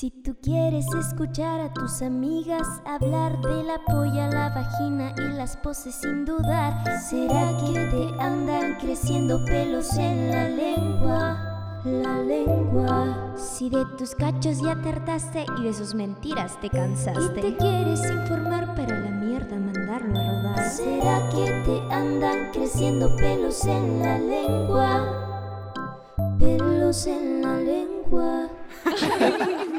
Si tú quieres escuchar a tus amigas hablar de la polla, la vagina y las poses sin dudar, ¿será que te andan creciendo pelos en la lengua? La lengua. Si de tus cachos ya te hartaste y de sus mentiras te cansaste. Y te quieres informar para la mierda mandarlo a rodar. ¿Será que te andan creciendo pelos en la lengua? Pelos en la lengua.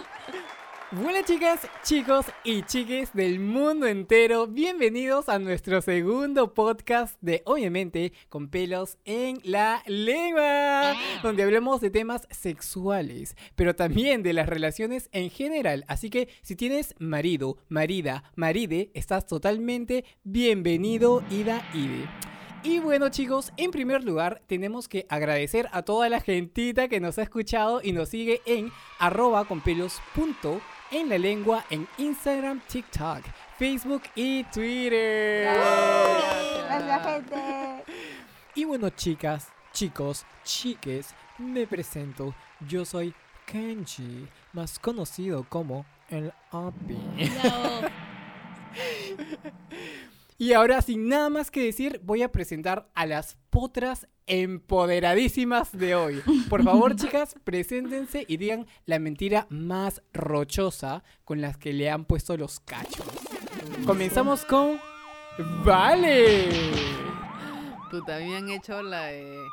Buenas chicas, chicos y chiques del mundo entero, bienvenidos a nuestro segundo podcast de Obviamente con pelos en la lengua, donde hablamos de temas sexuales, pero también de las relaciones en general. Así que si tienes marido, marida, maride, estás totalmente bienvenido, ida, ide. Y bueno chicos, en primer lugar tenemos que agradecer a toda la gentita que nos ha escuchado y nos sigue en arroba con pelos punto en la lengua en Instagram, TikTok, Facebook y Twitter. Gracias, gente. Y bueno chicas, chicos, chiques, me presento. Yo soy Kenji, más conocido como el Api. Y ahora, sin nada más que decir, voy a presentar a las potras empoderadísimas de hoy. Por favor, chicas, preséntense y digan la mentira más rochosa con las que le han puesto los cachos. Comenzamos con. ¡Vale! Mí me han hecho la de.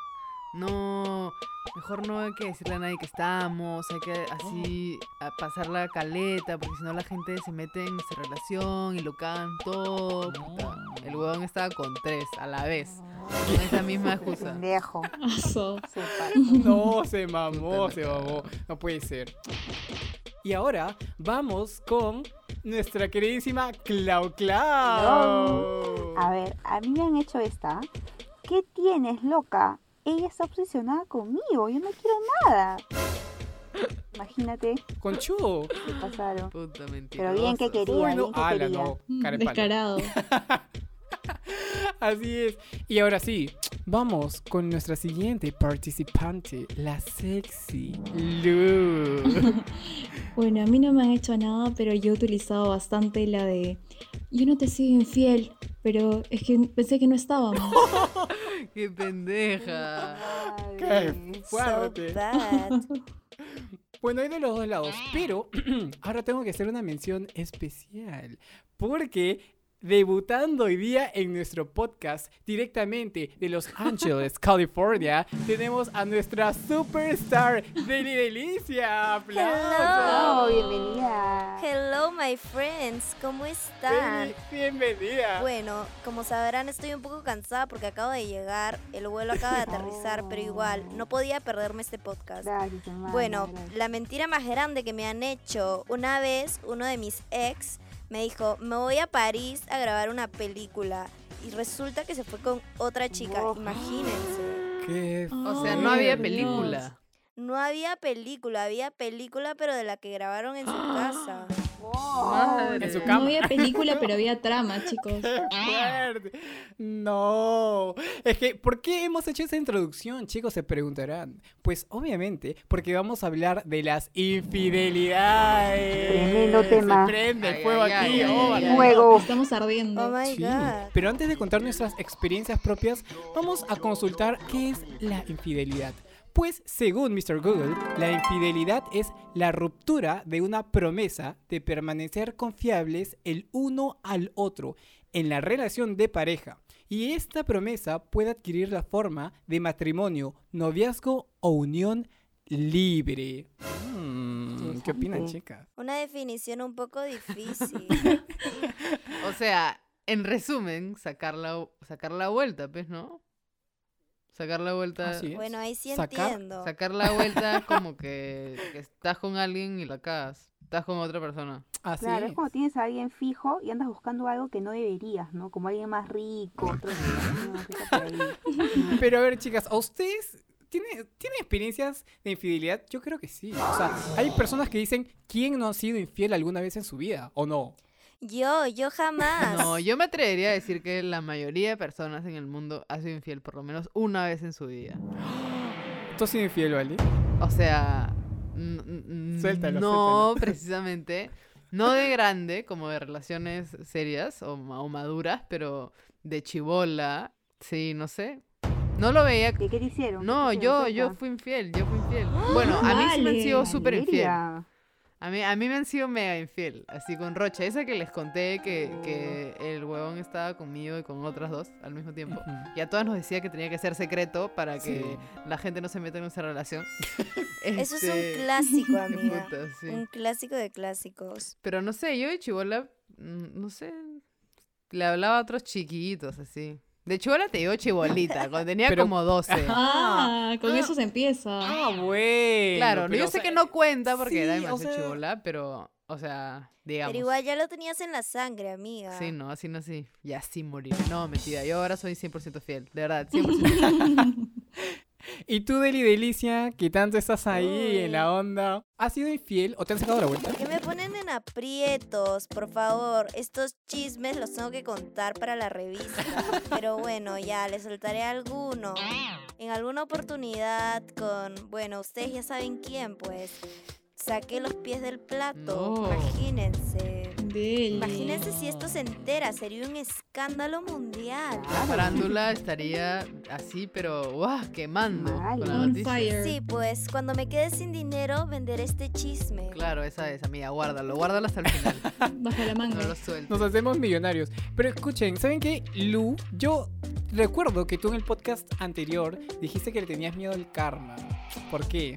No, mejor no hay que decirle a nadie que estamos, hay que así a pasar la caleta, porque si no la gente se mete en nuestra relación y lo cagan todo. puta. El huevón estaba con tres a la vez, con esa misma excusa. Pa- No, se mamó, se mamó. No puede ser. Y ahora vamos con nuestra queridísima Clau Clau. A ver, a mí me han hecho esta. ¿Qué tienes, loca? Ella está obsesionada conmigo. Yo no quiero nada. Imagínate, Conchudo. se pasaron. Puta mentira. Pero bien que quería, Uy, bien no. que Ala, quería. no. Descarado. Así es. Y ahora sí, vamos con nuestra siguiente participante, la sexy Lu. Bueno, a mí no me han hecho nada, pero yo he utilizado bastante la de yo no te he sido infiel, pero es que pensé que no estábamos. ¡Qué pendeja! ¡Qué fuerte! So. Bueno, hay de los dos lados, pero ahora tengo que hacer una mención especial. Porque debutando hoy día en nuestro podcast directamente de Los Ángeles, California, tenemos a nuestra superstar, Deli Delicia. Oh, ¡Aplausos! bienvenida. Hello, my friends. ¿Cómo están? Deli, bienvenida. Bueno, como sabrán, estoy un poco cansada porque acabo de llegar. El vuelo acaba de aterrizar, pero igual, no podía perderme este podcast. Gracias, Bueno, gracias. la mentira más grande que me han hecho, una vez uno de mis ex me dijo, me voy a París a grabar una película. Y resulta que se fue con otra chica, Wow. imagínense. Qué O sea, no había película. No había película, había película, pero de la que grabaron en su casa. Wow. Madre. En su No cama. había película, pero había trama, chicos. fuerte. No. Es que, ¿por qué hemos hecho esa introducción, chicos? Se preguntarán. Pues obviamente, porque vamos a hablar de las infidelidades. Tremendo tema. Se prende el fuego ay, aquí. ay, oh, ay, vale. ay. Fuego. Estamos ardiendo. Oh my Sí, god. pero antes de contar nuestras experiencias propias, vamos a consultar qué es la infidelidad. Pues, según Mr. Google, la infidelidad es la ruptura de una promesa de permanecer confiables el uno al otro en la relación de pareja. Y esta promesa puede adquirir la forma de matrimonio, noviazgo o unión libre. Mm, ¿Qué opinan, chicas? Una definición un poco difícil. O sea, en resumen, sacar la, sacar la vuelta, pues, ¿no? Sacar la vuelta. Así es. bueno, ahí sí Sacar- entiendo. Sacar la vuelta es como que, que estás con alguien y la cagas. Estás con otra persona. Así Claro, es. es cuando tienes a alguien fijo y andas buscando algo que no deberías, ¿no? Como alguien más rico, otro. Pero a ver, chicas, ¿a ustedes tienen, ¿tienen experiencias de infidelidad? Yo creo que sí. O sea, hay personas que dicen, ¿quién no ha sido infiel alguna vez en su vida? ¿O no? Yo, yo jamás. No, yo me atrevería a decir que la mayoría de personas en el mundo ha sido infiel por lo menos una vez en su vida. ¿Tú has sido infiel, ¿vale? O sea, Suéltalo, No, suéltalo. precisamente. No de grande, como de relaciones serias o, o maduras, pero de chivola. Sí, no sé. No lo veía. ¿Qué, qué te hicieron? ¿Qué No, yo, yo fui infiel, yo fui infiel. Bueno, a mí sí me han sido súper infiel. A mí, a mí me han sido mega infiel, así con Rocha. Esa que les conté que, que el huevón estaba conmigo y con otras dos al mismo tiempo. Ujú. Y a todas nos decía que tenía que ser secreto para que Sí. la gente no se meta en esa relación. Eso es Este, un clásico, qué amiga. puta, sí. Un clásico de clásicos. Pero no sé, yo de chivola, mm, no sé, le hablaba a otros chiquitos así. De chivola te digo chibolita, cuando tenía Pero- como 12. Ah, con Ah. eso se empieza. Ah, bueno. Claro, pero, yo o sé sea, que no cuenta porque era sí, o demasiado sea- chivola, pero, o sea, digamos. Pero igual ya lo tenías en la sangre, amiga. Sí, no, así no, así. Y así morir. No, mentira, yo ahora soy 100% fiel, de verdad, 100%. Y tú, Deli Delicia, que tanto estás ahí en la onda, ¿has sido infiel o te han sacado la vuelta? Que me ponen en aprietos, por favor. Estos chismes los tengo que contar para la revista. Pero bueno, ya, les soltaré alguno. En alguna oportunidad con, bueno, ustedes ya saben quién, pues. Saqué los pies del plato. No. Imagínense. Imagínense si esto se entera, sería un escándalo mundial. La farándula estaría así, pero ¡guau! quemando Mal. con la noticia. fire. Sí, pues cuando me quede sin dinero, venderé este chisme. Claro, esa es, amiga, guárdalo, guárdalo hasta el final. Bajo la manga. No lo sueltes. Nos hacemos millonarios. Pero escuchen, ¿saben qué? Lu, yo recuerdo que tú en el podcast anterior dijiste que le tenías miedo al karma. ¿Por qué?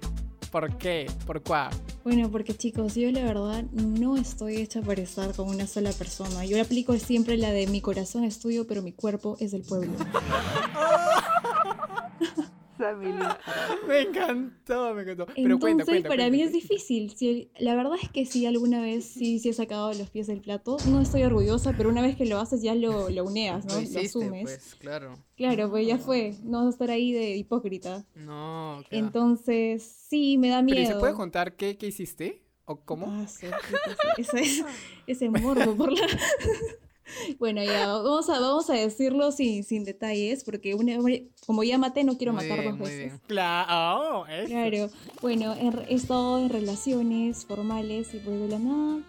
¿Por qué? ¿Por cuá? Bueno, porque chicos, yo la verdad no estoy hecha para estar con una sola persona. Yo aplico siempre la de mi corazón es tuyo, pero mi cuerpo es del pueblo. Me encantó, me encantó. Pero Entonces, cuenta. para cuenta. mí es difícil. Si- la verdad es que sí, alguna vez sí, sí he sacado los pies del plato. No estoy orgullosa, pero una vez que lo haces ya lo, lo uneas, ¿no? Lo Lo, hiciste, asumes. pues, claro. Claro, pues ya fue. No vas a estar ahí de hipócrita. No, va. Entonces, sí, me da miedo. ¿Pero ¿y se puede contar qué, qué hiciste? ¿O cómo? Ah, sí, sí, sí, ese, ese morbo por la... Bueno, ya, vamos a, vamos a decirlo sin, sin detalles, porque una, como ya maté, no quiero Muy matar bien, dos veces. Claro, eso. Claro, bueno, he, he estado en relaciones formales y pues de la nada,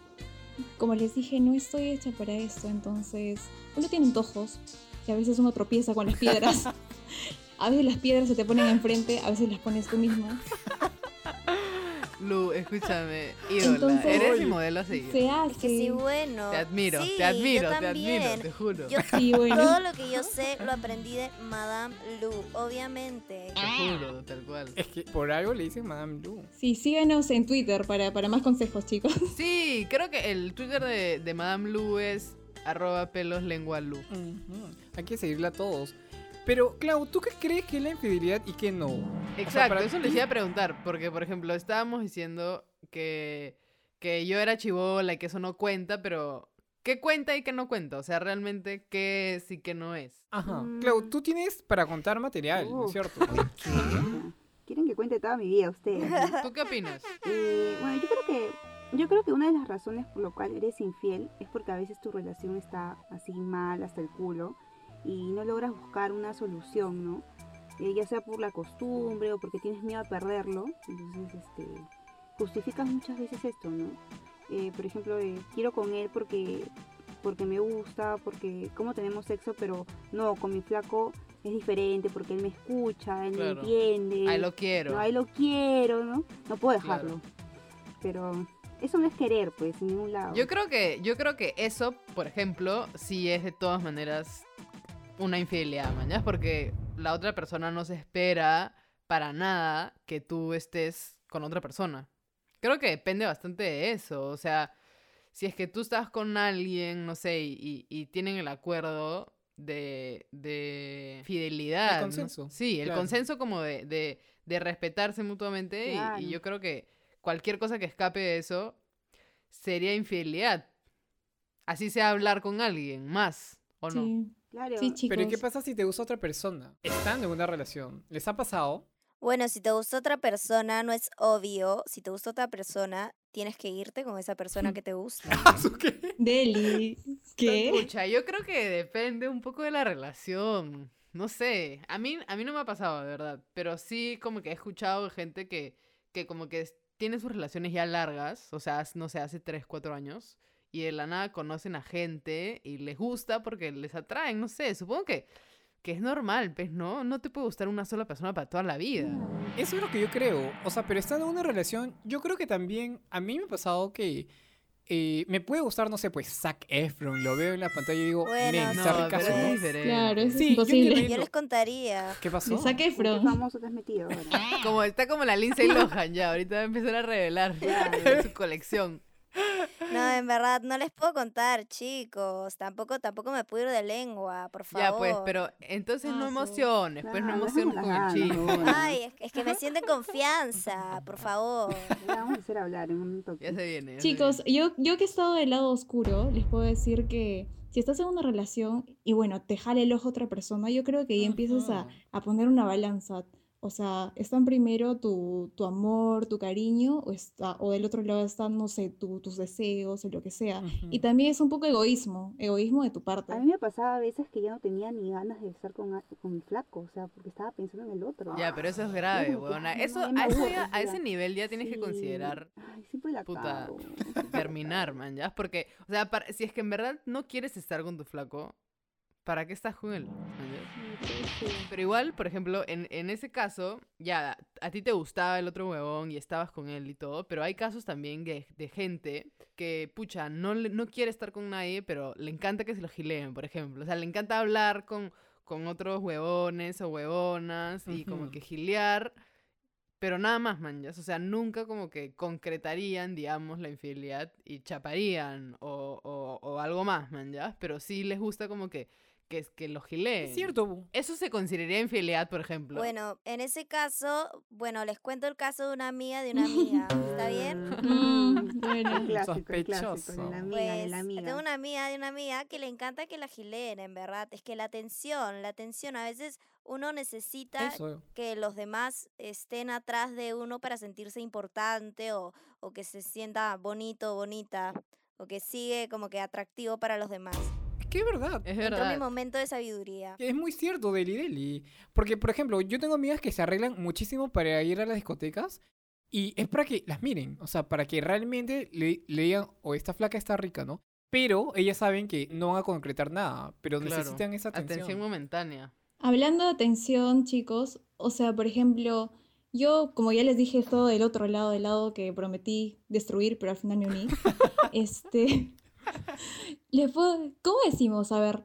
como les dije, no estoy hecha para esto, entonces uno tiene antojos y a veces uno tropieza con las piedras. A veces las piedras se te ponen enfrente, a veces las pones tú misma. Lu, escúchame, ídola, Entonces- eres mi modelo a seguir. Se hace. Es que sí, bueno. Te admiro, Sí, te admiro, te admiro, te juro. Yo Sí, bueno. todo lo que yo sé lo aprendí de Madame Lu, obviamente. Te juro, tal cual. Es que por algo le dicen Madame Lu. Sí, síganos en Twitter para, para más consejos, chicos. Sí, creo que el Twitter de, de Madame Lu es arroba pelos lengua Lu. Hay que seguirla a todos. Pero, Clau, ¿tú qué crees que es la infidelidad y qué no? Exacto, para eso ti- les iba a preguntar, porque por ejemplo estábamos diciendo que, que yo era chivola y que eso no cuenta, pero ¿qué cuenta y qué no cuenta? O sea, realmente qué es y qué no es. Ajá. Mm. Clau, tú tienes para contar material, ¿no es cierto? Quieren que cuente toda mi vida ustedes. ¿Tú qué opinas? Eh, bueno, yo creo que yo creo que una de las razones por lo cual eres infiel es porque a veces tu relación está así mal hasta el culo y no logras buscar una solución, ¿no? Eh, ya sea por la costumbre o porque tienes miedo a perderlo, entonces este justificas muchas veces esto, ¿no? Eh, por ejemplo, eh, quiero con él porque porque me gusta, porque como tenemos sexo, pero no, con mi flaco es diferente porque él me escucha, él Claro. me entiende. Ahí lo quiero. No, ahí lo quiero, ¿no? No puedo Claro. dejarlo. Pero eso no es querer, pues, en ningún lado. Yo creo que, yo creo que eso, por ejemplo, sí es de todas maneras una infidelidad, mañana, porque la otra persona no se espera para nada que tú estés con otra persona. Creo que depende bastante de eso. O sea, si es que tú estás con alguien, no sé, y, y tienen el acuerdo de, de fidelidad. El ¿no? consenso, Sí, el claro. consenso como de, de, de respetarse mutuamente. y- y yo creo que cualquier cosa que escape de eso sería infidelidad. Así sea hablar con alguien más, ¿o no? Sí, Claro. sí, chicos. Pero ¿y qué pasa si te gusta otra persona? Estando en una relación. ¿Les ha pasado? Bueno, si te gusta otra persona, no es obvio. Si te gusta otra persona, tienes que irte con esa persona que te gusta. ¿Su qué? Deli, ¿qué? Escucha, yo creo que depende un poco de la relación. No sé, a mí, a mí no me ha pasado, de verdad. Pero sí como que he escuchado gente que, que como que tiene sus relaciones ya largas, o sea, no sé, hace 3, 4 años, y de la nada conocen a gente y les gusta porque les atraen, no sé, supongo que, que es normal, pues, ¿no? No te puede gustar una sola persona para toda la vida. Eso es lo que yo creo. O sea, pero estando en una relación, yo creo que también a mí me ha pasado que eh, me puede gustar, no sé, pues Zac Efron. Lo veo en la pantalla y digo, Bueno, men, no, está pero ricazo, es ¿no? diferente. Claro, Sí, es yo imposible. también- Yo les contaría. ¿Qué pasó? Me saqué ¿Qué Efron. famoso te has metido ahora? Como está como la Lindsay Lohan ya, ahorita va a empezar a revelar su colección. No, en verdad, no les puedo contar, chicos. Tampoco, tampoco me puedo ir de lengua, por favor. Ya, pues, pero entonces no Ah, sí. emociones, pues no emociones con el chico. Ay, es, es que me siento en confianza, por favor. Ya vamos a hacer hablar en un toque. Ya se viene. ya se Chicos, viene. yo, yo que he estado del lado oscuro, les puedo decir que si estás en una relación y bueno, te jale el ojo otra persona, yo creo que ahí empiezas a, a poner una balanza. O sea, están primero tu, tu amor, tu cariño, o, está, o del otro lado están, no sé, tu- tus deseos o lo que sea. Y Ujú. también es un poco egoísmo, egoísmo de tu parte. A mí me pasaba a veces que ya no tenía ni ganas de estar con, con mi flaco, o sea, porque estaba pensando en el otro. Ya, pero eso es grave, weona. ay, Eso, no, a, eso ya- a ese nivel ya tienes que Sí. considerar Ay, siempre la puta, cago. terminar, man, ¿ya? Porque, o sea, para- si es que en verdad no quieres estar con tu flaco, ¿para qué estás con él? Pero igual, por ejemplo, en, en ese caso, ya, a ti te gustaba el otro huevón y estabas con él y todo, pero hay casos también de, de gente que, pucha, no, le- no quiere estar con nadie, pero le encanta que se lo gileen, por ejemplo. O sea, le encanta hablar con, con otros huevones o huevonas y como que gilear, pero nada más, man, ¿ya? O sea, nunca como que concretarían, digamos, la infidelidad y chaparían o, o, o algo más, man, ¿ya? Pero sí les gusta como que, que, que lo gileen. Es cierto. Eso se consideraría infidelidad, por ejemplo. Bueno, en ese caso, bueno, les cuento el caso de una amiga de una amiga. ¿Está bien? Mm, bueno. El clásico, el clásico, Sospechoso. la amiga, Pues la amiga. tengo una amiga de una amiga que le encanta que la gileen, en verdad. Es que la atención, la atención, a veces uno necesita Eso. que los demás estén atrás de uno para sentirse importante o, o que se sienta bonito, bonita, o que sigue como que atractivo para los demás. Es que es verdad. Es Entró mi verdad. momento de sabiduría. Es muy cierto, Deli Deli. Porque, por ejemplo, yo tengo amigas que se arreglan muchísimo para ir a las discotecas y es para que las miren. O sea, para que realmente le, le digan, o esta flaca está rica, ¿no? Pero ellas saben que no van a concretar nada, pero Claro. necesitan esa atención. Atención momentánea. Hablando de atención, chicos, o sea, por ejemplo, yo, como ya les dije, esto del otro lado, del lado que prometí destruir, pero al final me uní. este, les puedo- ¿cómo decimos? A ver,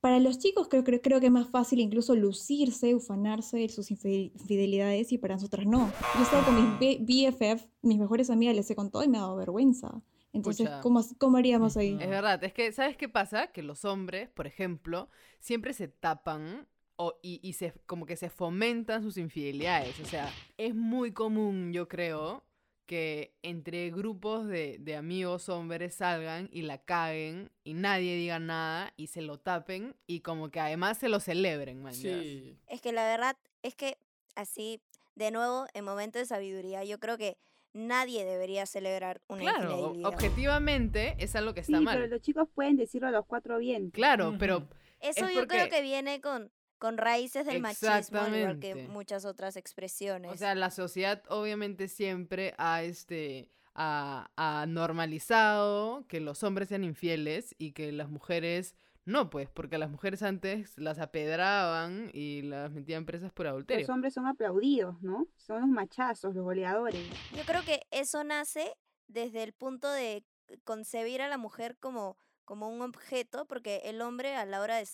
para los chicos creo, creo, creo que es más fácil incluso lucirse, ufanarse de sus infide- infidelidades y para nosotras no. Yo he estado con mis B- BFF, mis mejores amigas, les he contado y me ha dado vergüenza. Entonces. ¿cómo, cómo haríamos ahí? Es verdad. Es que, ¿sabes qué pasa? Que los hombres, por ejemplo, siempre se tapan o, y, y se, como que se fomentan sus infidelidades. O sea, es muy común, yo creo, que entre grupos de, de amigos hombres salgan y la caguen y nadie diga nada y se lo tapen y como que además se lo celebren, man. Sí. Es que la verdad es que así, de nuevo, en momento de sabiduría, yo creo que nadie debería celebrar una Claro, objetivamente es algo que está Sí, mal. pero los chicos pueden decirlo a los cuatro vientos. Claro, pero. Eso es yo creo que viene con, con raíces del machismo, al igual que muchas otras expresiones. O sea, la sociedad obviamente siempre ha, este, ha, ha normalizado que los hombres sean infieles y que las mujeres no, pues, porque las mujeres antes las apedraban y las metían presas por adulterio. Los hombres son aplaudidos, ¿no? Son los machazos, los goleadores. Yo creo que eso nace desde el punto de concebir a la mujer como, como un objeto, porque el hombre a la hora de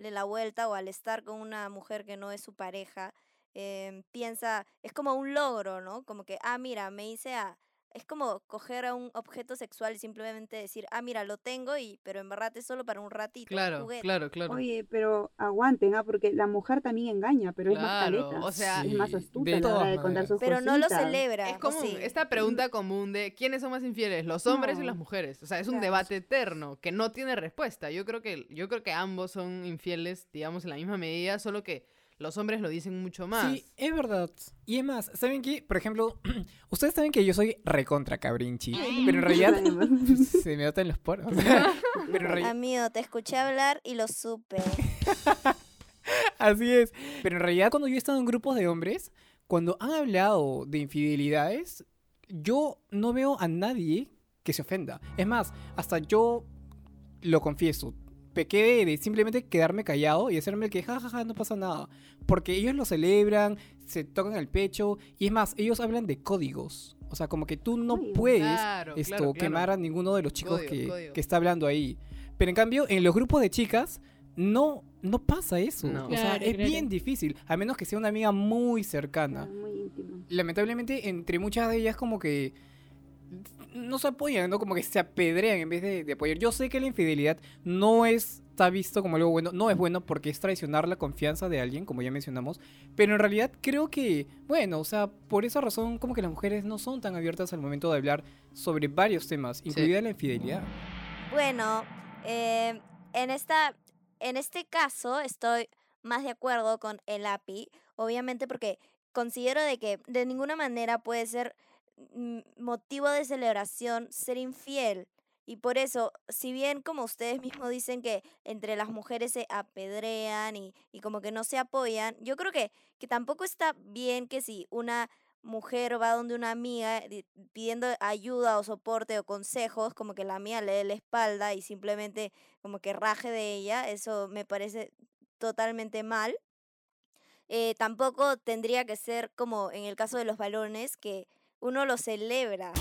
sacarle la vuelta o al estar con una mujer que no es su pareja, em, piensa, es como un logro, ¿no? Como que, ah, mira, me hice a... Es como coger a un objeto sexual y simplemente decir, ah, mira, lo tengo, y pero en verdad es solo para un ratito. un Claro, juguete". claro, claro. Oye, pero aguanten, ¿ah? Porque la mujer también engaña, pero es más caleta. o sea- es más astuta de la hora de contar sus Pero no lo celebra. Es ¿o común, sí? esta pregunta común de quiénes son más infieles, los hombres y las mujeres. O sea, es un Claro. debate eterno que no tiene respuesta. Yo creo que, yo creo que ambos son infieles, digamos, en la misma medida, solo que los hombres lo dicen mucho más. Sí, es verdad. Y es más, ¿saben qué? Por ejemplo, ustedes saben que yo soy recontra cabrinchi, pero en realidad se me notan los poros. pero en realidad, Amigo, te escuché hablar y lo supe. así es. Pero en realidad cuando yo he estado en grupos de hombres, cuando han hablado de infidelidades, yo no veo a nadie que se ofenda. Es más, hasta yo lo confieso. Pequé de simplemente quedarme callado y hacerme el que jajaja, no pasa nada. Porque ellos lo celebran, se tocan el pecho y es más, ellos hablan de códigos. O sea, como que tú no Uy. puedes Claro, esto, claro, claro. quemar a ninguno de los chicos que, que está hablando ahí. Pero en cambio, en los grupos de chicas, no, no pasa eso. No. O sea, es claro. bien difícil, a menos que sea una amiga muy cercana. Muy. Lamentablemente, entre muchas de ellas, como que no se apoyan, ¿no? Como que se apedrean en vez de, de apoyar. Yo sé que la infidelidad no es- está visto como algo bueno, no es bueno porque es traicionar la confianza de alguien, como ya mencionamos, pero en realidad creo que, bueno, o sea, por esa razón como que las mujeres no son tan abiertas al momento de hablar sobre varios temas, incluida la infidelidad. Bueno, eh, en, esta, en este caso estoy más de acuerdo con el API, obviamente porque considero de que de ninguna manera puede ser motivo de celebración ser infiel. Y por eso, si bien como ustedes mismos dicen que entre las mujeres se apedrean y, y como que no se apoyan, yo creo que, que tampoco está bien que si una mujer va donde una amiga di- pidiendo ayuda o soporte o consejos, como que la amiga le dé la espalda y simplemente como que raje de ella, eso me parece totalmente mal. Eh, tampoco tendría que ser como en el caso de los balones, que uno lo celebra.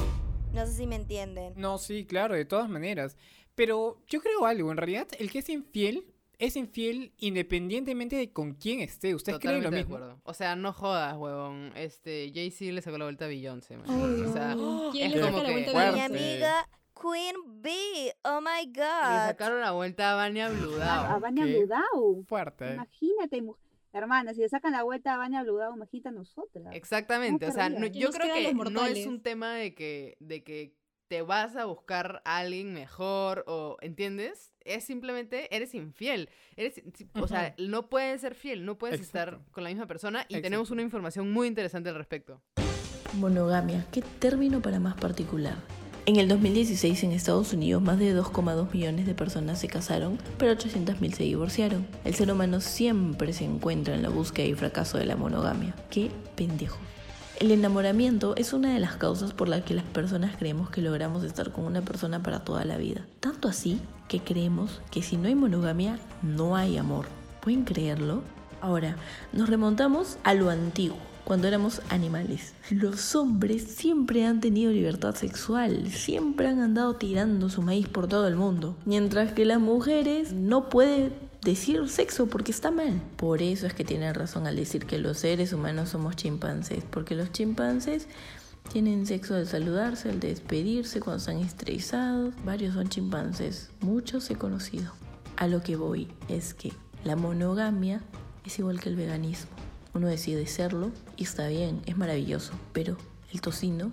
No sé si me entienden. No, sí, claro, de todas maneras. Pero yo creo algo, en realidad el que es infiel es infiel independientemente de con quién esté. ¿Ustedes creen lo de mismo? acuerdo. O sea, no jodas, huevón. Este, Jay-Z le sacó la vuelta a Beyoncé, man. Obvio. O sea, ¿Quién es le como la que vuelta a. Mi amiga Queen Bee, oh my le god. sacaron la vuelta a Vania A, a Bludao. Vania Bludau. Fuerte. Imagínate, mu- hermana, si le sacan la vuelta a Vania Bludau, imagínate a nosotras. Exactamente, o sea, no- yo creo que no es un tema de que, de que te vas a buscar a alguien mejor o, ¿entiendes? Es simplemente, eres infiel. Eres, o sea, no puedes ser fiel, no puedes estar con la misma persona y Exacto. tenemos una información muy interesante al respecto. Monogamia, qué término para más particular. En el 2016 en Estados Unidos más de 2,2 millones de personas se casaron, pero 800.000 se divorciaron. El ser humano siempre se encuentra en la búsqueda y fracaso de la monogamia. Qué pendejo. El enamoramiento es una de las causas por las que las personas creemos que logramos estar con una persona para toda la vida. Tanto así que creemos que si no hay monogamia, no hay amor. ¿Pueden creerlo? Ahora, nos remontamos a lo antiguo, cuando éramos animales. Los hombres siempre han tenido libertad sexual, siempre han andado tirando su maíz por todo el mundo, mientras que las mujeres no pueden decir sexo porque está mal. Por eso es que tienen razón al decir que los seres humanos somos chimpancés, porque los chimpancés tienen sexo al saludarse, al despedirse, cuando están estresados. Varios son chimpancés, muchos he conocido. A lo que voy es que la monogamia es igual que el veganismo. Uno decide serlo y está bien, es maravilloso, pero el tocino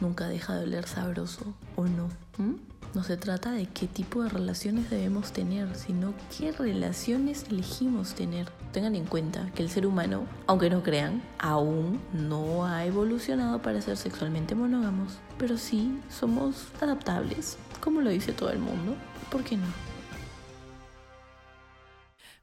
nunca deja de oler sabroso, ¿o no? ¿Mm? No se trata de qué tipo de relaciones debemos tener, sino qué relaciones elegimos tener. Tengan en cuenta que el ser humano, aunque no crean, aún no ha evolucionado para ser sexualmente monógamos, pero sí somos adaptables, como lo dice todo el mundo. ¿Por qué no?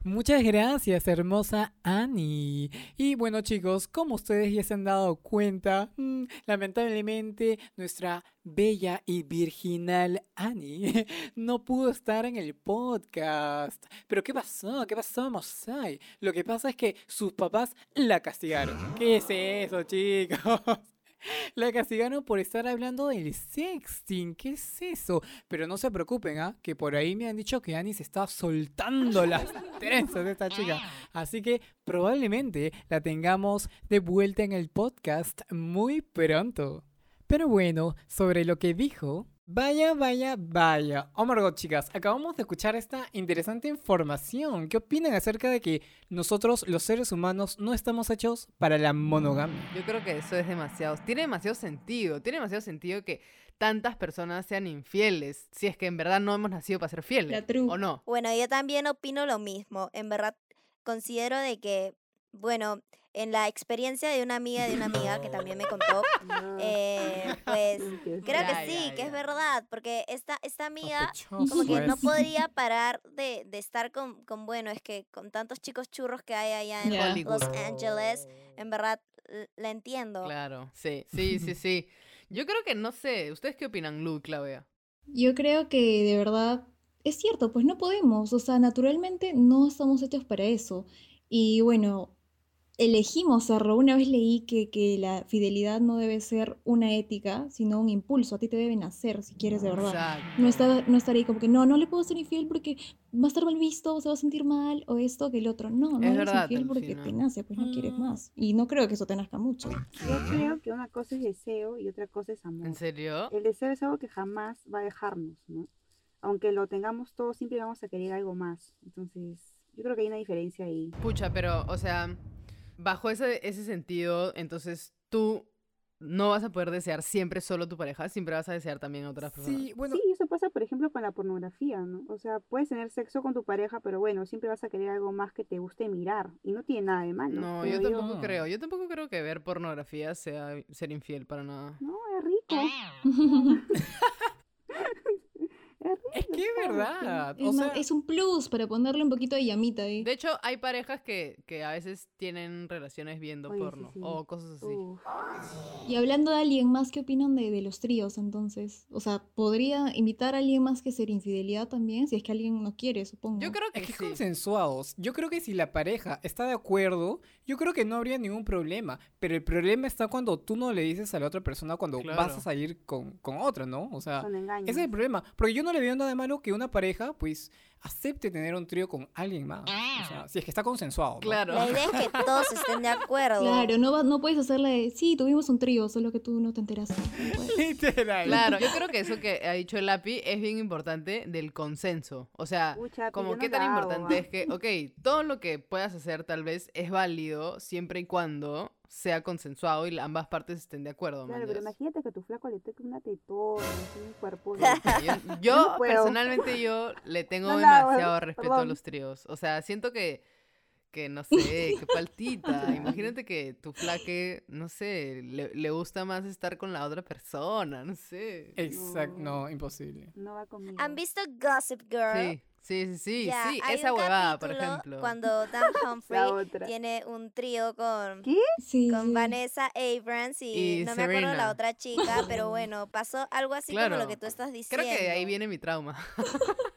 Muchas gracias, hermosa Annie. Y bueno, chicos, como ustedes ya se han dado cuenta, mm, lamentablemente nuestra bella y virginal Annie no pudo estar en el podcast. Pero ¿qué pasó? ¿Qué pasó, Mosai? Lo que pasa es que sus papás la castigaron. ¿Qué es eso, chicos? La castigaron por estar hablando del sexting. ¿Qué es eso? Pero no se preocupen, ¿ah? Que por ahí me han dicho que Annie se está soltando las trenzas de esta chica. Así que probablemente la tengamos de vuelta en el podcast muy pronto. Pero bueno, sobre lo que dijo, vaya, vaya, vaya. Oh my god, chicas, acabamos de escuchar esta interesante información. ¿Qué opinan acerca de que nosotros, los seres humanos, no estamos hechos para la monogamia? Yo creo que eso es demasiado, tiene demasiado sentido, tiene demasiado sentido que tantas personas sean infieles, si es que en verdad no hemos nacido para ser fieles, La true. ¿o no? Bueno, yo también opino lo mismo. En verdad, considero de que, bueno, en la experiencia de una amiga de una amiga que también me contó, No. eh, pues creo Ya, que sí, ya, que es verdad, porque esta, esta amiga como que no es. podría parar de, de estar con, con, bueno, es que con tantos chicos churros que hay allá en. Los Ángeles, en verdad la entiendo. Claro, sí, sí, sí, sí. Yo creo que no sé. ¿Ustedes qué opinan, Lu, Claudia? Yo creo que de verdad es cierto, pues no podemos, o sea, naturalmente no estamos hechos para eso. Y bueno, elegimos serlo. Una vez leí que, que la fidelidad no debe ser una ética, sino un impulso. A ti te deben hacer si quieres de verdad. Exacto. No estar, no estar ahí como que no, no le puedo ser infiel porque va a estar mal visto, o se va a sentir mal, o esto que el otro. No, no Es eres verdad, infiel porque te nace, pues no quieres Mm. más. Y no creo que eso te nazca mucho. Yo creo que una cosa es deseo y otra cosa es amor. ¿En serio? El deseo es algo que jamás va a dejarnos, ¿no? Aunque lo tengamos todo, siempre vamos a querer algo más. Entonces, yo creo que hay una diferencia ahí. Pucha, pero, o sea, bajo ese, ese sentido, entonces tú no vas a poder desear siempre solo tu pareja, siempre vas a desear también a otras personas. Sí, bueno, Sí, eso pasa, por ejemplo, con la pornografía, ¿no? O sea, puedes tener sexo con tu pareja, pero bueno, siempre vas a querer algo más que te guste mirar. Y no tiene nada de malo. No, yo tampoco yo. creo. Yo tampoco creo que ver pornografía sea ser infiel para nada. No, es rico. es es que es verdad. Es, O más, sea, es un plus para ponerle un poquito de llamita ahí. De hecho, hay parejas que, que a veces tienen relaciones viendo porno sí. o cosas así. Uf. Y hablando de alguien más, ¿qué opinan de, de los tríos entonces? O sea, ¿podría invitar a alguien más que ser infidelidad también? Si es que alguien no quiere, supongo. Yo creo que Es que sí. consensuados. Yo creo que si la pareja está de acuerdo, yo creo que no habría ningún problema. Pero el problema está cuando tú no le dices a la otra persona cuando vas Claro. a salir con, con otra, ¿no? O sea, ese es el problema. Porque yo no le veo nada de malo que una pareja, pues, acepte tener un trío con alguien más. O sea, si es que está consensuado. ¿no? Claro. La idea es que todos estén de acuerdo. Claro, no, va- no puedes hacerle de, sí, tuvimos un trío, solo que tú no te enteraste. No puedes. Literal. Claro, yo creo que eso que ha dicho el API es bien importante del consenso. O sea, Pucha, como no qué tan hago, importante ah. es que, ok, todo lo que puedas hacer tal vez es válido siempre y cuando sea consensuado y ambas partes estén de acuerdo. Claro, pero imagínate que tu flaco le toque una tetona, un cuerpo. de- Yo, yo no puedo. personalmente yo le tengo No demasiado respeto a los tríos. O sea, siento que, que no sé, qué faltita. Imagínate que tu flaque, no sé, le, le gusta más estar con la otra persona, no sé. Exacto, no, imposible. No va conmigo. ¿Han visto Gossip Girl? Sí, sí, sí, sí, Ya, sí, hay esa un huevada, por ejemplo. Cuando Dan Humphrey tiene un trío con, ¿Qué? Sí, con sí. Vanessa Abrams y, Y no me acuerdo la otra chica, pero bueno, pasó algo así como lo que tú estás diciendo. Creo que de ahí viene mi trauma.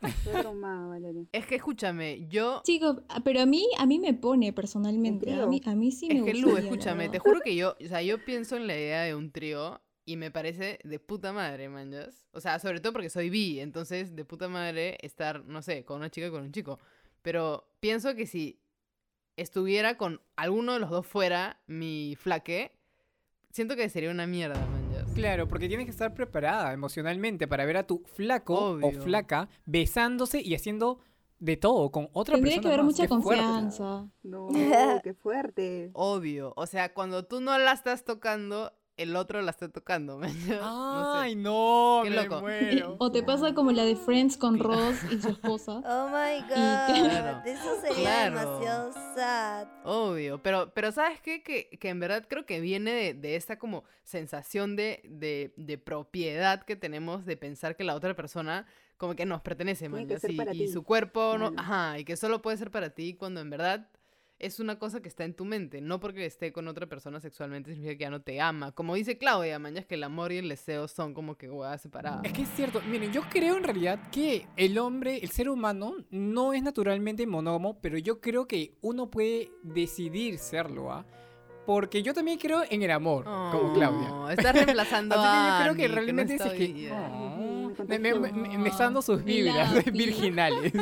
Estoy traumada, Valeria. Es que escúchame, yo... Chicos, ah, pero a mí, a mí me pone personalmente. A mí, a mí sí me Es que. Lu, escúchame, te juro que yo, o sea, yo pienso en la idea de un trío y me parece de puta madre, manjas. O sea, sobre todo porque soy bi, entonces de puta madre estar, no sé, con una chica y con un chico. Pero pienso que si estuviera con alguno de los dos fuera mi flaque, siento que sería una mierda, manjas. Claro, porque tienes que estar preparada emocionalmente para ver a tu flaco o Obvio. flaca besándose y haciendo de todo con otra Tendría que persona. haber más. mucha Qué fuerte. confianza. No, qué fuerte. Obvio. O sea, cuando tú no la estás tocando, el otro la está tocando, manjas. No sé. Ay, no, Qué me loco. muero. O te pasa como la de Friends con Ross y su esposa. Oh my Claro. god, eso sería Claro. demasiado sad. Obvio, pero, pero ¿sabes qué? Que, que en verdad creo que viene de, de esta como sensación de, de, de propiedad que tenemos de pensar que la otra persona como que nos pertenece, man, que ya, ser sí, para y ti. su cuerpo, no, Claro. ajá, y que solo puede ser para ti cuando en verdad es una cosa que está en tu mente, no porque esté con otra persona sexualmente significa que ya no te ama. Como dice Claudia, man, ya es que el amor y el deseo son como que huevadas separadas. Es que es cierto, miren, yo creo en realidad que el hombre, el ser humano, no es naturalmente monógamo, pero yo creo que uno puede decidir serlo, ¿ah? Porque yo también creo en el amor, como Claudia. Oh, Estás reemplazando Así que a yo creo que no realmente está es que... Oh, me, me- me- me está dando sus vibras virginales.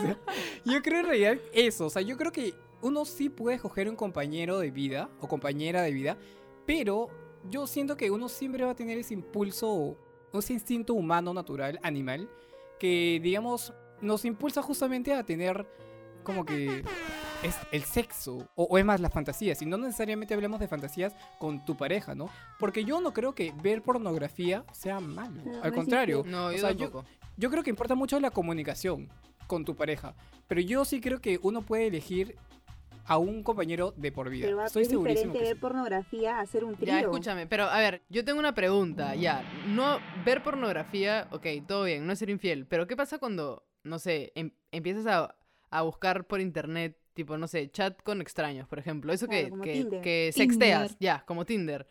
Yo creo en realidad eso. O sea, yo creo que uno sí puede escoger un compañero de vida o compañera de vida, pero yo siento que uno siempre va a tener ese impulso, ese instinto humano, natural, animal, que digamos nos impulsa justamente a tener como que es el sexo o, o es más las fantasías y no necesariamente hablemos de fantasías con tu pareja, ¿no? Porque yo no creo que ver pornografía sea malo, No, al contrario. No, O yo sea, yo- tampoco. Yo creo que importa mucho la comunicación con tu pareja, pero yo sí creo que uno puede elegir a un compañero de por vida. Pero Estoy es segurísimo. diferente que ver sí. pornografía a hacer un trío. Ya, escúchame, pero a ver, yo tengo una pregunta, ya. No, ver pornografía, ok, todo bien, no es ser infiel, pero ¿qué pasa cuando, no sé, em- empiezas a, a buscar por internet, tipo, no sé, chat con extraños, por ejemplo? Eso Claro, que, como que, que sexteas, Tinder. ya, como Tinder.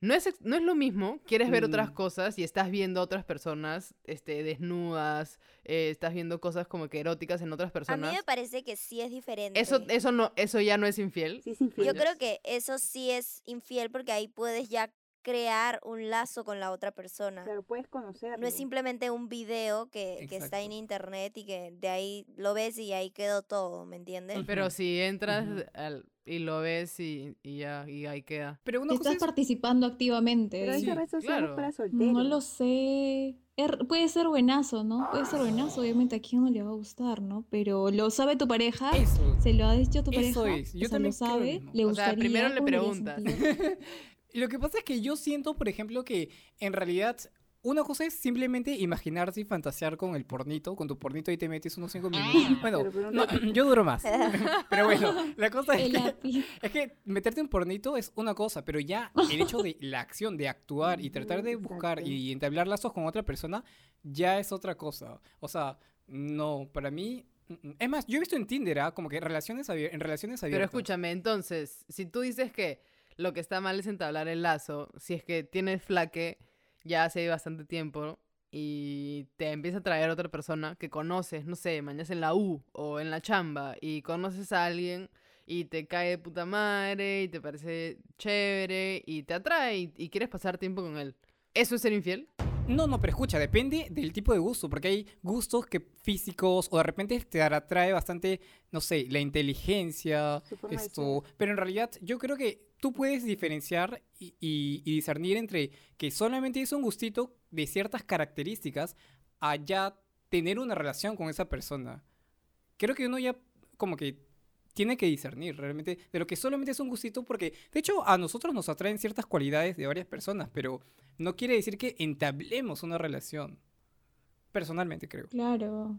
No es, no es lo mismo, quieres ver otras Mm. cosas y estás viendo a otras personas este, desnudas, eh, estás viendo cosas como que eróticas en otras A mí personas. me parece que sí es diferente. Eso, eso, no, eso ya no es infiel. Sí, es infiel. Yo creo que eso sí es infiel porque ahí puedes ya crear un lazo con la otra persona. Claro, puedes conocerlo. No es simplemente un video que, que está en internet y que de ahí lo ves y ahí quedó todo, ¿me entiendes? Pero si entras al- y lo ves y, y ya, y ahí queda. Pero una cosa Estás es... participando activamente. Pero Sí, esa red social claro. es para solteros. No lo sé. Er- puede ser buenazo, ¿no? Puede ser buenazo, obviamente a quién no le va a gustar, ¿no? Pero lo sabe tu pareja, Eso. se lo ha dicho a tu Eso pareja, es, yo o sea, también lo sabe, le O sea, gustaría. primero le ¿cómo haría preguntas. Lo que pasa es que yo siento, por ejemplo, que en realidad una cosa es simplemente imaginarse y fantasear con el pornito. Con tu pornito ahí te metes unos 5 minutos. Bueno, Pero no, yo duro más. Pero bueno, la cosa es que, es que meterte un pornito es una cosa, pero ya el hecho de la acción de actuar y tratar de buscar y entablar lazos con otra persona ya es otra cosa. O sea, no, para mí... mm, mm. Es más, yo he visto en Tinder, ¿ah? como que relaciones en relaciones Pero abiertas. escúchame, entonces, si tú dices que lo que está mal es entablar el lazo, si es que tienes flaque ya hace bastante tiempo y te empieza a traer otra persona que conoces, no sé, mañana en la U o en la chamba y conoces a alguien y te cae de puta madre y te parece chévere y te atrae y, y quieres pasar tiempo con él. ¿Eso es ser infiel? No, no, pero escucha, depende del tipo de gusto, porque hay gustos que físicos o de repente te atrae bastante, no sé, la inteligencia, esto, pero en realidad yo creo que tú puedes diferenciar y, discernir entre que solamente es un gustito de ciertas características a ya tener una relación con esa persona. Creo que uno ya como que tiene que discernir realmente de lo que solamente es un gustito porque de hecho a nosotros nos atraen ciertas cualidades de varias personas, pero no quiere decir que entablemos una relación. Personalmente creo. Claro.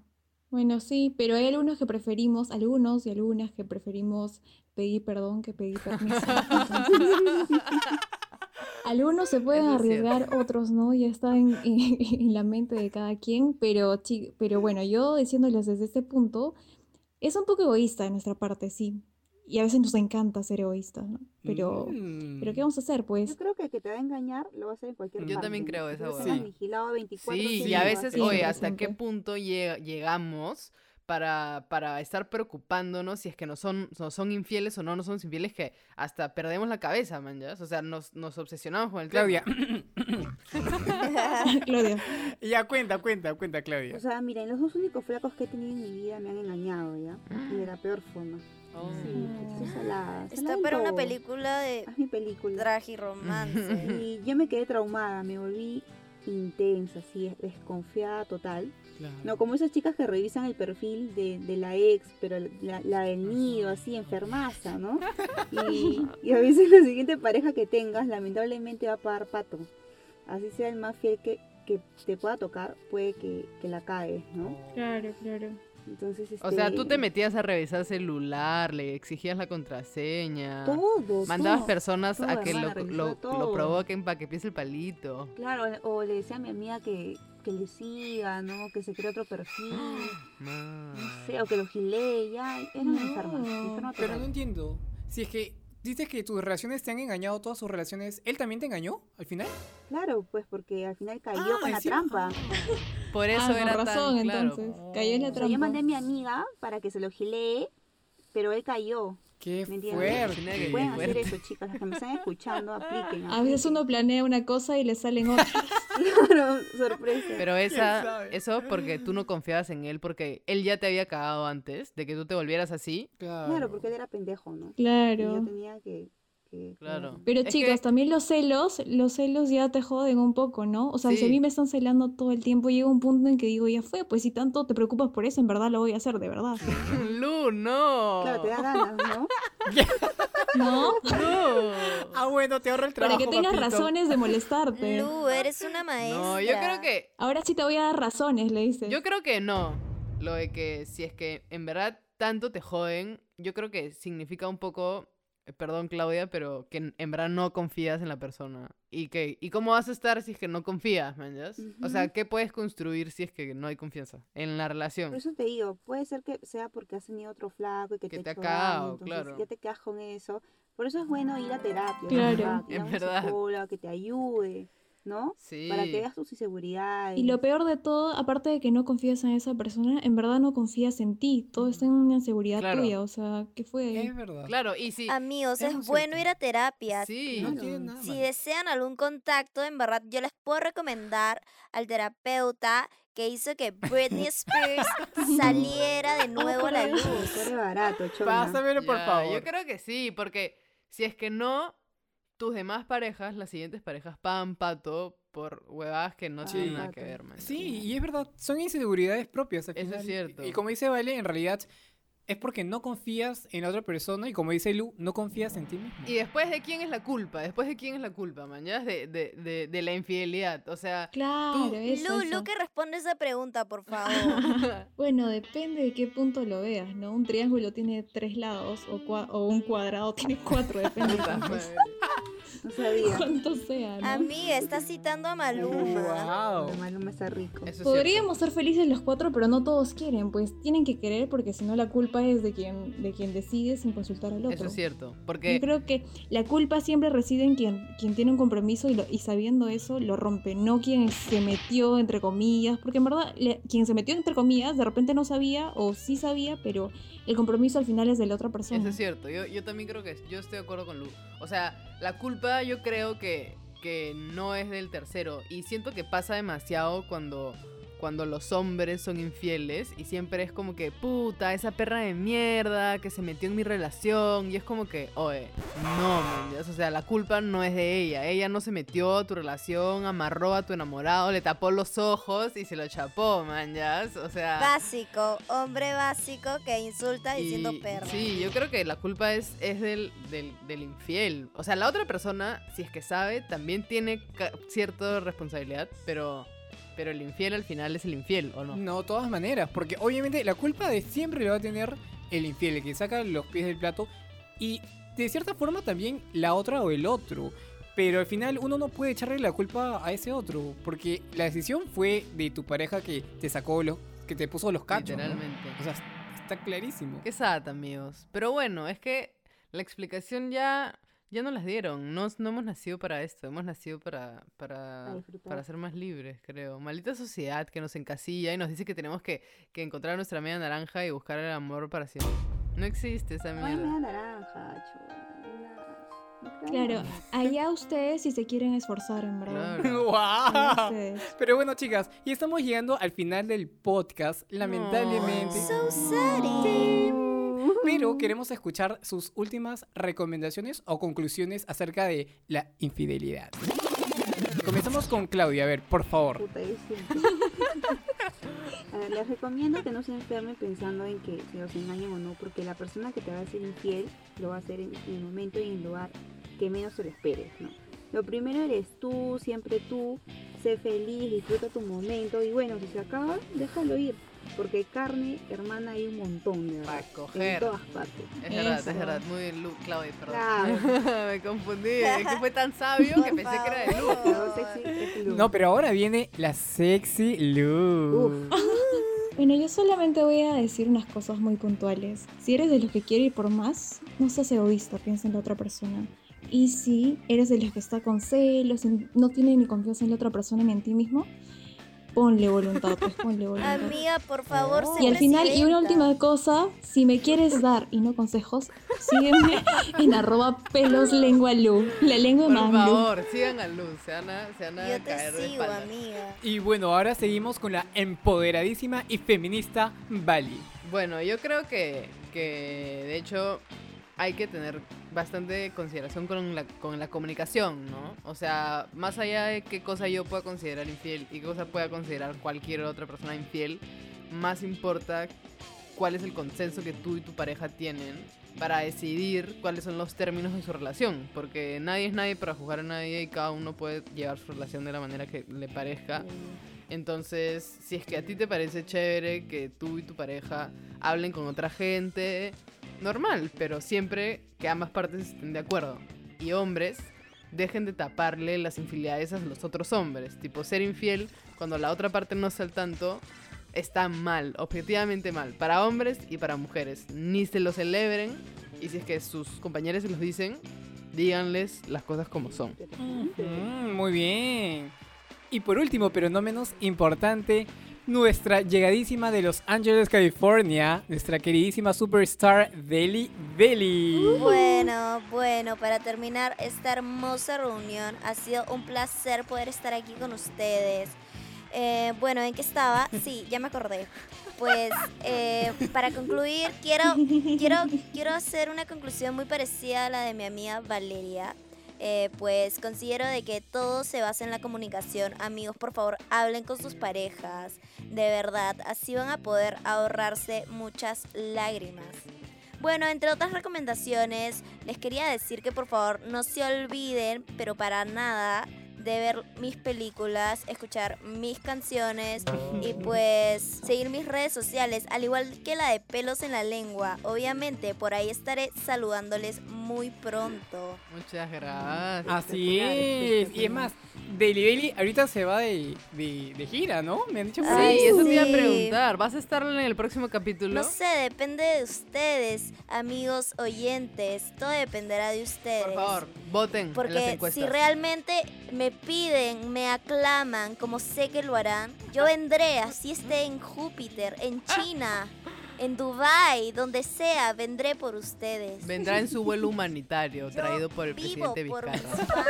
Bueno, sí, pero hay algunos que preferimos, algunos y algunas que preferimos pedir perdón que pedir permiso. Algunos se pueden arriesgar, otros no, ya está en, en- en la mente de cada quien, pero, pero bueno, yo diciéndoles desde este punto, es un poco egoísta de nuestra parte, sí. Y a veces nos encanta ser egoístas, ¿no? Pero, pero ¿qué Mm. vamos a hacer, pues? Yo creo que el que te va a engañar lo va a hacer en cualquier Yo parte. también creo esa Sí. vigilado 24 Sí, Sí, y a veces, sí, oye, ¿hasta qué 100%. punto lle- llegamos para, para estar preocupándonos si es que nos son, nos son infieles o no nos son infieles que hasta perdemos la cabeza, man, ¿ya? O sea, nos, nos obsesionamos con el tema. Claudia, Claudia. ya cuenta, cuenta, cuenta, Claudia. O sea, miren, los dos únicos flacos que he tenido en mi vida me han engañado, ¿ya? Y de la peor forma. Oh. Sí, salada. Está salada para una película de Haz mi película. traje y romance. Y yo me quedé traumada, me volví intensa, así, desconfiada total. No, como esas chicas que revisan el perfil de, de la ex, pero la, la del nido, así, enfermaza, ¿no? Y, y a veces la siguiente pareja que tengas, lamentablemente va a pagar pato. Así sea el más fiel que, que te pueda tocar, puede que, que la caes, ¿no? Claro, claro. Entonces, O sea, tú te este, metías a revisar celular, le exigías la contraseña. Todo, Mandabas todo. personas todo, a que hermana, lo, lo, provoquen para que empiece el palito. Claro, o le decía a mi amiga que, que le siga, ¿no? Que se cree otro perfil, Man. no sé, o que lo gilee, ya, era enferma, No, enferma Pero no entiendo. Si es que dices que tus relaciones te han engañado, todas sus relaciones, ¿él también te engañó al final? Claro, pues porque al final cayó Ah, con la trampa. Por eso Ah, con era razón, tan claro. entonces. Cayó en la O sea, trampa. yo mandé a mi amiga para que se lo gilee, pero él cayó. Qué fuerte. Pueden qué hacer fuerte. eso, chicas. Las que me están escuchando, apliquen. A veces uno planea una cosa y le salen otras. Claro, sorpresa. Pero esa, eso porque tú no confiabas en él, porque él ya te había cagado antes de que tú te volvieras así. Claro, porque él era pendejo, ¿no? Y yo Claro. tenía que... que Claro. Pero Es que- también los celos, los celos ya te joden un poco, ¿no? O sea, si a mí me están celando todo el tiempo, llega un punto en que digo, ya fue, pues si tanto te preocupas por eso, en verdad lo voy a hacer, de verdad. Lu, no. Claro, te da ganas, ¿no? ¿No? No. Ah, bueno, te ahorro el trabajo. Para que tengas papito. razones de molestarte. Lu, eres una maestra. No, yo creo que Ahora sí te voy a dar razones, le dices. Yo creo que no. Lo de que si es que en verdad tanto te joden, yo creo que significa un poco perdón Claudia, pero que en, verdad no confías en la persona. ¿Y que ¿Y cómo vas a estar si es que no confías, man? ¿ya? O sea. ¿qué puedes construir si es que no hay confianza en la relación? Por eso te digo, puede ser que sea porque has tenido otro flaco y que, Que te, te ha cagado, claro. ya te quedas con eso. Por eso es bueno ir a terapia, Claro. ¿verdad? Ir a En verdad. que te ayude, ¿no? Sí. Para que veas tus inseguridades. Y lo peor de todo, aparte de que no confías en esa persona, en verdad no confías en ti. Todo está en una inseguridad Claro. tuya. O sea, ¿qué fue? Es verdad. Claro, y si... Amigos, es bueno ir a terapia. Sí. No Claro. tiene nada Si desean algún contacto, en verdad, yo les puedo recomendar al terapeuta que hizo que Britney Spears saliera de nuevo a la luz. Corre barato, chona. Pásamelo, por favor. Yo creo que sí, porque si es que no, tus demás parejas, las siguientes parejas, pagan pato por huevadas que no tienen nada que ver, man. Sí, y es verdad, son inseguridades propias. al Eso es cierto. Y como dice Vale, en realidad es porque no confías en la otra persona y como dice Lu, no confías en ti mismo. Y después de quién es la culpa, después de quién es la culpa, man, ya de, de, de, de la infidelidad. O sea, Claro, Tú- eso, Lu, eso. Lu, que responde esa pregunta, por favor. Bueno, depende de qué punto lo veas, ¿no? Un triángulo tiene tres lados o, cua- o un cuadrado tiene cuatro, depende de. No sabía. cuántos sea, ¿no? Amiga, está citando a Maluma. Wow. Maluma está rico. Eso es Podríamos ser felices los cuatro, pero no todos quieren, pues tienen que querer porque si no la culpa es de quien, de quien decide sin consultar al cierto. otro. Eso es cierto. Yo Porque creo que la culpa siempre reside en quien, quien tiene un compromiso y, lo- y sabiendo eso lo rompe, no quien se metió entre comillas, porque en verdad le- quien se metió entre comillas de repente no sabía o sí sabía, pero el compromiso al final es de la otra persona. Eso es cierto, yo, yo también creo que yo estoy de acuerdo con Lu. O sea, la culpa yo creo que, que no es del tercero. Y siento que pasa demasiado cuando, cuando los hombres son infieles. Y siempre es como que, puta, esa perra de mierda que se metió en mi relación. Y es como que, oye, no, man. O sea, la culpa no es de ella. Ella no se metió a tu relación, amarró a tu enamorado, le tapó los ojos y se lo chapó, man. ¿ya? O sea... Básico, hombre básico que insulta diciendo perro. Sí, yo creo que la culpa es, es del, del, del infiel. O sea, la otra persona, si es que sabe, también tiene cierta responsabilidad, pero, pero el infiel al final es el infiel, ¿o no? No, de todas maneras, porque obviamente la culpa de siempre le va a tener el infiel, el que saca los pies del plato, y de cierta forma también la otra o el otro. Pero al final uno no puede echarle la culpa a ese otro, porque la decisión fue de tu pareja que te sacó los, que te puso los cachos. ¿no? Literalmente. O sea, está clarísimo. Qué sad, amigos. Pero bueno, es que la explicación ya, ya nos las dieron. No, no hemos nacido para esto, hemos nacido para, para, Para ser más libres, creo. Maldita sociedad que nos encasilla y nos dice que tenemos que, que encontrar nuestra media naranja y buscar el amor para siempre. No existe esa No hay mierda. media naranja, no. Claro, allá ustedes si se quieren esforzar, en verdad. Claro. ¡Wow! Pero bueno, chicas, y estamos llegando al final del podcast, lamentablemente. So sad. Pero queremos escuchar sus últimas recomendaciones o conclusiones acerca de la infidelidad. Comenzamos con Claudia, a ver, por favor. Puta. A ver, les recomiendo que no se enfermen pensando en que se los engañen o no, porque la persona que te va a ser infiel lo va a hacer en, en el momento y en el lugar que menos se lo esperes, ¿no? Lo primero eres tú, siempre tú, sé feliz, disfruta tu momento y bueno, si se acaba, déjalo ir, porque carne, hermana, hay un montón de Para verdad, en coger. todas partes. Es verdad, Eso. es verdad. Muy bien, Lu, Claudia, perdón. Claro. Me confundí. Es que fue tan sabio que pensé que era de Lu. favor. Pero sexy es Lu. No, pero ahora viene la sexy Lu. Bueno, yo solamente voy a decir unas cosas muy puntuales. Si eres de los que quiere ir por más, no seas egoísta, piensa en la otra persona. Y si eres de los que está con celos, no tiene ni confianza en la otra persona ni en ti mismo, ponle voluntad, pues ponle voluntad. Amiga, por favor, sé Y al final, y una última cosa, si me quieres dar y no consejos, sígueme en arroba peloslengualu, la lengua Por más Lu. favor, sigan a Lu. Se van a, se van a Yo caer te sigo, amiga. Y bueno, ahora seguimos con la empoderadísima y feminista Bali. Bueno, yo creo que, que de hecho hay que tener bastante consideración con la, con la comunicación, ¿no? O sea, más allá de qué cosa yo pueda considerar infiel y qué cosa pueda considerar cualquier otra persona infiel, más importa cuál es el consenso que tú y tu pareja tienen para decidir cuáles son los términos de su relación, porque nadie es nadie para juzgar a nadie y cada uno puede llevar su relación de la manera que le parezca. Entonces, si es que a ti te parece chévere que tú y tu pareja hablen con otra gente, normal, pero siempre que ambas partes estén de acuerdo. Y hombres, dejen de taparle las infidelidades a los otros hombres. Tipo, ser infiel cuando la otra parte no está al tanto está mal, objetivamente mal, para hombres y para mujeres. Ni se lo celebren y si es que sus compañeros se los dicen, díganles las cosas como son. Mm, muy bien. Y por último, pero no menos importante, nuestra llegadísima de Los Ángeles, California, nuestra queridísima superstar Deli Deli. Bueno, bueno, para terminar esta hermosa reunión, ha sido un placer poder estar aquí con ustedes. Eh, bueno, ¿en qué estaba? Sí, ya me acordé. Pues eh, para concluir, quiero, quiero, quiero hacer una conclusión muy parecida a la de mi amiga Valeria. Eh, pues considero de que todo se basa en la comunicación. Amigos, por favor, hablen con sus parejas. De verdad, así van a poder ahorrarse muchas lágrimas. Bueno, entre otras recomendaciones, les quería decir que por favor no se olviden, pero para nada, de ver mis películas, escuchar mis canciones y pues seguir mis redes sociales, al igual que la de pelos en la lengua. Obviamente, por ahí estaré saludándoles muy pronto. Muchas gracias. Así es. Y es más, Deli Deli ahorita se va de, de- de gira, ¿no? Me han dicho por Sí, eso te iba a preguntar. ¿Vas a estar en el próximo capítulo? No sé, depende de ustedes, amigos oyentes. Todo dependerá de ustedes. Por favor, voten en las Porque si realmente me piden, me aclaman, como sé que lo harán, yo vendré, así esté en Júpiter, en China, en Dubai, donde sea, vendré por ustedes. Vendrá en su vuelo humanitario traído por el Vivo presidente por Vizcarra.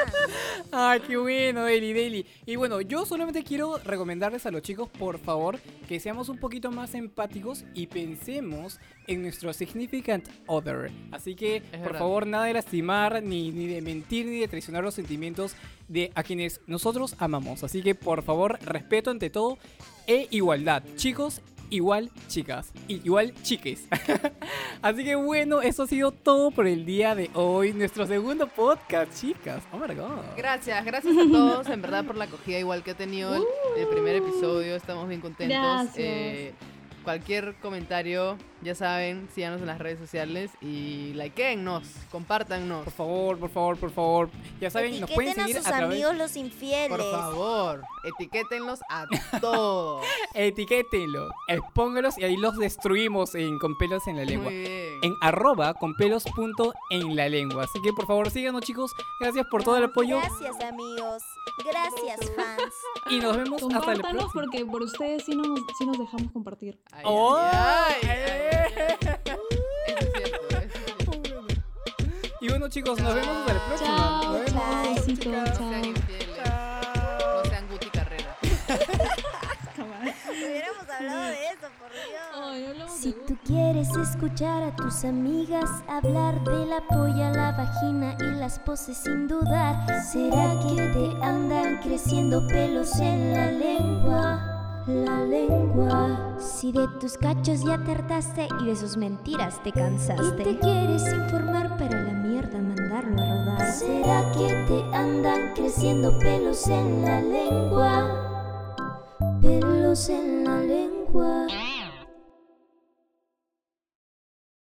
Ay, qué bueno, Deli Deli. Y bueno, yo solamente quiero recomendarles a los chicos, por favor, que seamos un poquito más empáticos y pensemos en nuestro significant other. Así que, por verdad. favor, nada de lastimar, ni, ni de mentir, ni de traicionar los sentimientos de a quienes nosotros amamos. Así que, por favor, respeto ante todo e igualdad. Chicos, igual chicas. Igual chiques. Así que bueno, eso ha sido todo por el día de hoy. Nuestro segundo podcast, chicas. Oh my god. Gracias, gracias a todos en verdad por la acogida igual que ha tenido el, el primer episodio. Estamos bien contentos. Gracias. Eh, cualquier comentario, ya saben, síganos en las redes sociales y likeennos, compártannos. Por favor, por favor, por favor. Ya saben, nos pueden a seguir sus a través. amigos los infieles. Por favor, etiquétenlos a todos. Etiquétenlos, expóngalos y ahí los destruimos en con pelos en la lengua. Muy bien. En arroba con pelos punto en la lengua. Así que por favor síganos chicos. Gracias por todo el apoyo. Gracias, amigos. Gracias, fans. Y nos vemos hasta el próximo. porque por ustedes sí nos, sí nos dejamos compartir. Ay, ¡Oh! ay, ay, ay, ay. Eso es cierto, eso es cierto. Y bueno chicos, nos vemos hasta el próximo. Chao, Nos vemos, chao, besitos, chicas. chao. Hubiéramos hablado de eso, por Dios. Ay, Si tú quieres escuchar a tus amigas hablar de la polla, la vagina y las poses sin dudar, ¿será que te andan creciendo pelos en la lengua? La lengua. Si de tus cachos ya te hartaste y de sus mentiras te Y cansaste. te quieres informar para la mierda mandarlo a rodar. ¿Será que te andan creciendo pelos en la lengua? Pelos en la lengua.